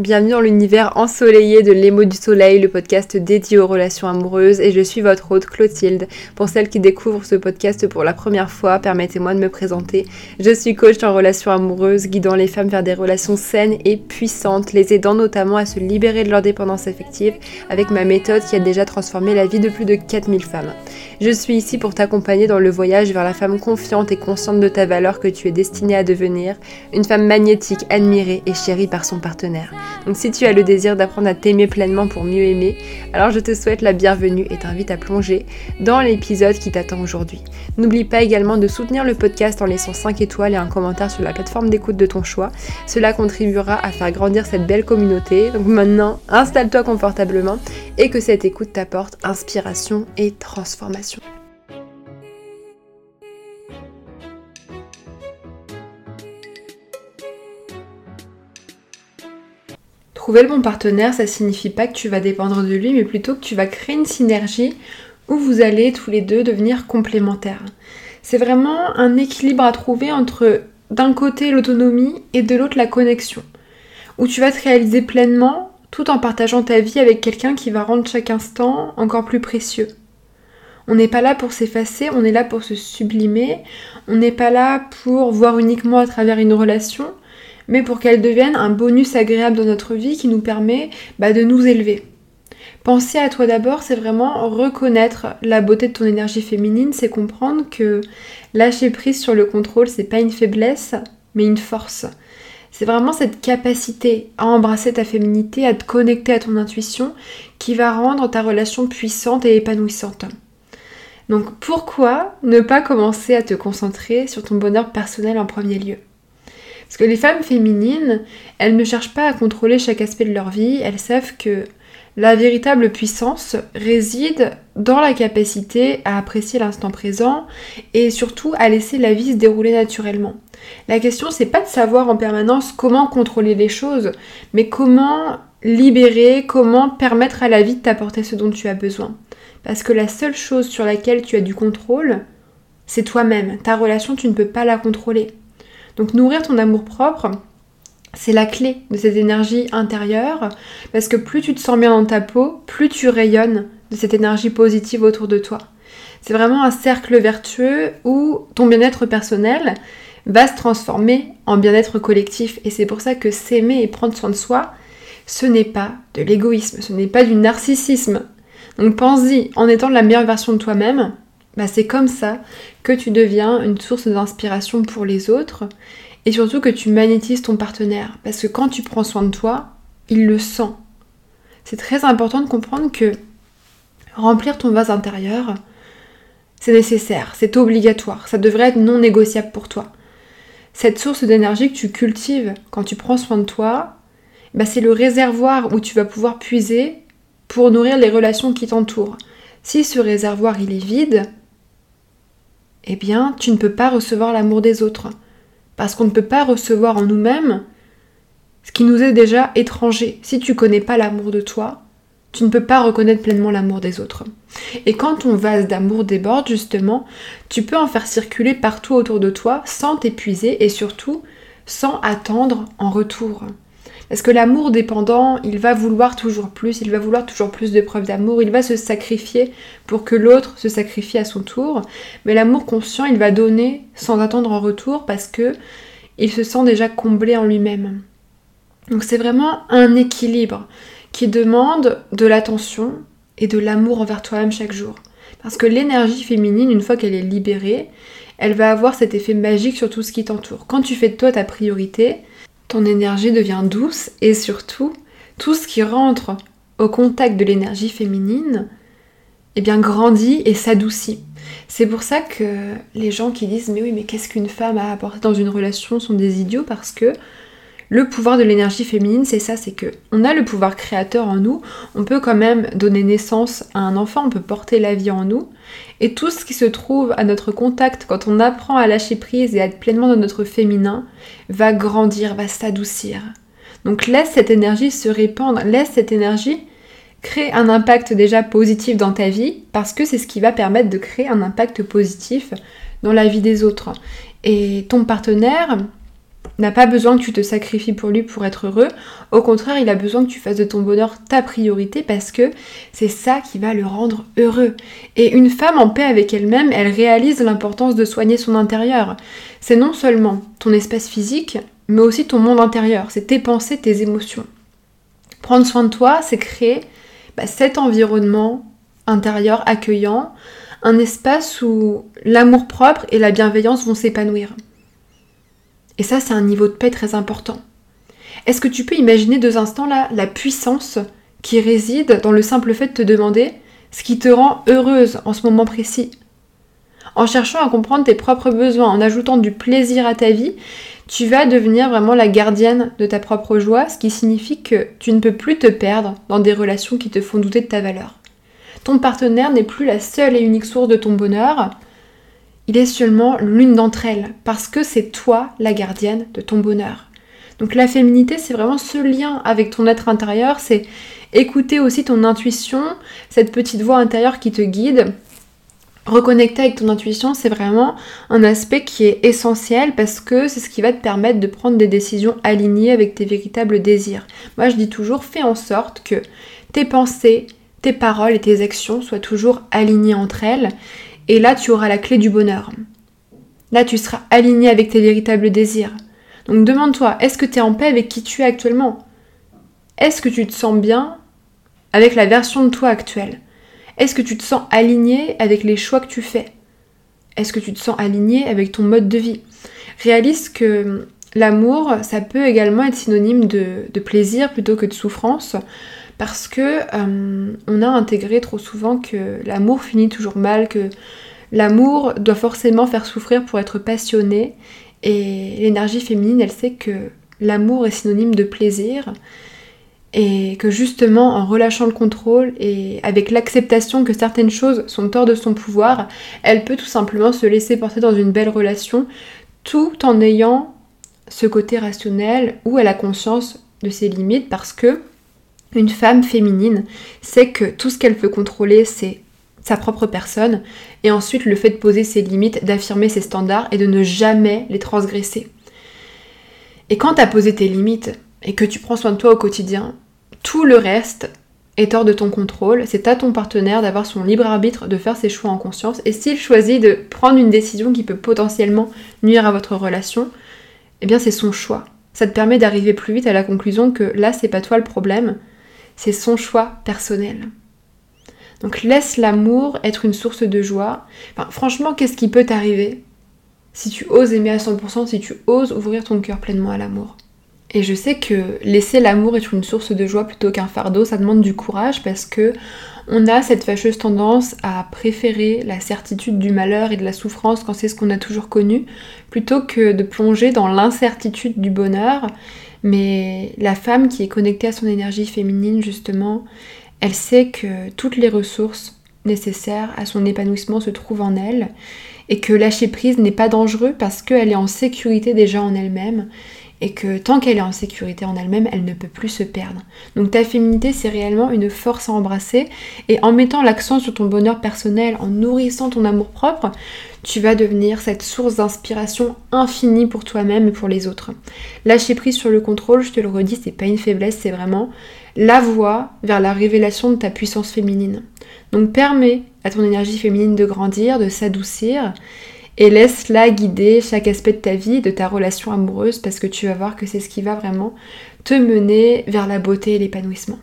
bienvenue dans l'univers ensoleillé de l'émo du soleil, le podcast dédié aux relations amoureuses et je suis votre hôte Clotilde. Pour celles qui découvrent ce podcast pour la première fois, permettez-moi de me présenter. Je suis coach en relations amoureuses, guidant les femmes vers des relations saines et puissantes, les aidant notamment à se libérer de leur dépendance affective avec ma méthode qui a déjà transformé la vie de plus de 4000 femmes. Je suis ici pour t'accompagner dans le voyage vers la femme confiante et consciente de ta valeur que tu es destinée à devenir, une femme magnétique, admirée et chérie par son partenaire. Donc si tu as le désir d'apprendre à t'aimer pleinement pour mieux aimer, alors je te souhaite la bienvenue et t'invite à plonger dans l'épisode qui t'attend aujourd'hui. N'oublie pas également de soutenir le podcast en laissant 5 étoiles et un commentaire sur la plateforme d'écoute de ton choix. Cela contribuera à faire grandir cette belle communauté. Donc maintenant, installe-toi confortablement et que cette écoute t'apporte inspiration et transformation. Trouver le bon partenaire, ça signifie pas que tu vas dépendre de lui, mais plutôt que tu vas créer une synergie où vous allez tous les deux devenir complémentaires. C'est vraiment un équilibre à trouver entre d'un côté l'autonomie et de l'autre la connexion, où tu vas te réaliser pleinement tout en partageant ta vie avec quelqu'un qui va rendre chaque instant encore plus précieux. On n'est pas là pour s'effacer, on est là pour se sublimer, on n'est pas là pour voir uniquement à travers une relation, mais pour qu'elle devienne un bonus agréable dans notre vie qui nous permet bah, de nous élever. Penser à toi d'abord, c'est vraiment reconnaître la beauté de ton énergie féminine, c'est comprendre que lâcher prise sur le contrôle, c'est pas une faiblesse, mais une force. C'est vraiment cette capacité à embrasser ta féminité, à te connecter à ton intuition, qui va rendre ta relation puissante et épanouissante. Donc pourquoi ne pas commencer à te concentrer sur ton bonheur personnel en premier lieu? Parce que les femmes féminines, elles ne cherchent pas à contrôler chaque aspect de leur vie, elles savent que la véritable puissance réside dans la capacité à apprécier l'instant présent et surtout à laisser la vie se dérouler naturellement. La question c'est pas de savoir en permanence comment contrôler les choses, mais comment libérer, comment permettre à la vie de t'apporter ce dont tu as besoin. Parce que la seule chose sur laquelle tu as du contrôle, c'est toi-même. Ta relation, tu ne peux pas la contrôler. Donc nourrir ton amour propre, c'est la clé de cette énergie intérieure, parce que plus tu te sens bien dans ta peau, plus tu rayonnes de cette énergie positive autour de toi. C'est vraiment un cercle vertueux où ton bien-être personnel va se transformer en bien-être collectif. Et c'est pour ça que s'aimer et prendre soin de soi, ce n'est pas de l'égoïsme, ce n'est pas du narcissisme. Donc pense-y, en étant la meilleure version de toi-même, bah, c'est comme ça que tu deviens une source d'inspiration pour les autres et surtout que tu magnétises ton partenaire. Parce que quand tu prends soin de toi, il le sent. C'est très important de comprendre que remplir ton vase intérieur, c'est nécessaire, c'est obligatoire, ça devrait être non négociable pour toi. Cette source d'énergie que tu cultives quand tu prends soin de toi, bah c'est le réservoir où tu vas pouvoir puiser pour nourrir les relations qui t'entourent. Si ce réservoir il est vide, eh bien, tu ne peux pas recevoir l'amour des autres. Parce qu'on ne peut pas recevoir en nous-mêmes ce qui nous est déjà étranger. Si tu connais pas l'amour de toi, tu ne peux pas reconnaître pleinement l'amour des autres. Et quand ton vase d'amour déborde, justement, tu peux en faire circuler partout autour de toi sans t'épuiser et surtout sans attendre en retour. Parce que l'amour dépendant, il va vouloir toujours plus, il va vouloir toujours plus de preuves d'amour, il va se sacrifier pour que l'autre se sacrifie à son tour. Mais l'amour conscient, il va donner sans attendre en retour parce que il se sent déjà comblé en lui-même. Donc c'est vraiment un équilibre qui demande de l'attention et de l'amour envers toi-même chaque jour. Parce que l'énergie féminine, une fois qu'elle est libérée, elle va avoir cet effet magique sur tout ce qui t'entoure. Quand tu fais de toi ta priorité, ton énergie devient douce et surtout, tout ce qui rentre au contact de l'énergie féminine, eh bien grandit et s'adoucit. C'est pour ça que les gens qui disent mais oui mais qu'est-ce qu'une femme a apporté dans une relation sont des idiots parce que le pouvoir de l'énergie féminine, c'est ça, c'est que on a le pouvoir créateur en nous, on peut quand même donner naissance à un enfant, on peut porter la vie en nous, et tout ce qui se trouve à notre contact quand on apprend à lâcher prise et à être pleinement dans notre féminin, va grandir, va s'adoucir. Donc laisse cette énergie se répandre, laisse cette énergie créer un impact déjà positif dans ta vie, parce que c'est ce qui va permettre de créer un impact positif dans la vie des autres. Et ton partenaire, n'a pas besoin que tu te sacrifies pour lui pour être heureux. Au contraire, il a besoin que tu fasses de ton bonheur ta priorité parce que c'est ça qui va le rendre heureux. Et une femme en paix avec elle-même, elle réalise l'importance de soigner son intérieur. C'est non seulement ton espace physique, mais aussi ton monde intérieur. C'est tes pensées, tes émotions. Prendre soin de toi, c'est créer bah, cet environnement intérieur accueillant, un espace où l'amour propre et la bienveillance vont s'épanouir. Et ça, c'est un niveau de paix très important. Est-ce que tu peux imaginer deux instants là la puissance qui réside dans le simple fait de te demander ce qui te rend heureuse en ce moment précis? En cherchant à comprendre tes propres besoins, en ajoutant du plaisir à ta vie, tu vas devenir vraiment la gardienne de ta propre joie, ce qui signifie que tu ne peux plus te perdre dans des relations qui te font douter de ta valeur. Ton partenaire n'est plus la seule et unique source de ton bonheur, il est seulement l'une d'entre elles, parce que c'est toi la gardienne de ton bonheur. Donc la féminité, c'est vraiment ce lien avec ton être intérieur, c'est écouter aussi ton intuition, cette petite voix intérieure qui te guide. Reconnecter avec ton intuition, c'est vraiment un aspect qui est essentiel parce que c'est ce qui va te permettre de prendre des décisions alignées avec tes véritables désirs. Moi, je dis toujours, fais en sorte que tes pensées, tes paroles et tes actions soient toujours alignées entre elles. Et là, tu auras la clé du bonheur. Là, tu seras aligné avec tes véritables désirs. Donc demande-toi, est-ce que tu es en paix avec qui tu es actuellement? Est-ce que tu te sens bien avec la version de toi actuelle? Est-ce que tu te sens aligné avec les choix que tu fais? Est-ce que tu te sens aligné avec ton mode de vie? Réalise que l'amour, ça peut également être synonyme de, de plaisir plutôt que de souffrance parce que euh, on a intégré trop souvent que l'amour finit toujours mal, que l'amour doit forcément faire souffrir pour être passionné, et l'énergie féminine, elle sait que l'amour est synonyme de plaisir, et que justement en relâchant le contrôle et avec l'acceptation que certaines choses sont hors de son pouvoir, elle peut tout simplement se laisser porter dans une belle relation tout en ayant ce côté rationnel où elle a conscience de ses limites parce que une femme féminine sait que tout ce qu'elle peut contrôler, c'est sa propre personne, et ensuite le fait de poser ses limites, d'affirmer ses standards et de ne jamais les transgresser. Et quand tu as posé tes limites et que tu prends soin de toi au quotidien, tout le reste est hors de ton contrôle, c'est à ton partenaire d'avoir son libre arbitre, de faire ses choix en conscience, et s'il choisit de prendre une décision qui peut potentiellement nuire à votre relation, eh bien c'est son choix. Ça te permet d'arriver plus vite à la conclusion que là c'est pas toi le problème, c'est son choix personnel. Donc laisse l'amour être une source de joie. franchement, qu'est-ce qui peut t'arriver si tu oses aimer à 100%, si tu oses ouvrir ton cœur pleinement à l'amour? Et je sais que laisser l'amour être une source de joie plutôt qu'un fardeau, ça demande du courage parce que on a cette fâcheuse tendance à préférer la certitude du malheur et de la souffrance quand c'est ce qu'on a toujours connu, plutôt que de plonger dans l'incertitude du bonheur mais la femme qui est connectée à son énergie féminine, justement, elle sait que toutes les ressources nécessaires à son épanouissement se trouvent en elle et que lâcher prise n'est pas dangereux parce qu'elle est en sécurité déjà en elle-même et que tant qu'elle est en sécurité en elle-même, elle ne peut plus se perdre. Donc ta féminité, c'est réellement une force à embrasser et en mettant l'accent sur ton bonheur personnel, en nourrissant ton amour propre, tu vas devenir cette source d'inspiration infinie pour toi-même et pour les autres. Lâcher prise sur le contrôle, je te le redis, c'est pas une faiblesse, c'est vraiment la voie vers la révélation de ta puissance féminine. Donc permets à ton énergie féminine de grandir, de s'adoucir et laisse-la guider chaque aspect de ta vie, de ta relation amoureuse, parce que tu vas voir que c'est ce qui va vraiment te mener vers la beauté et l'épanouissement.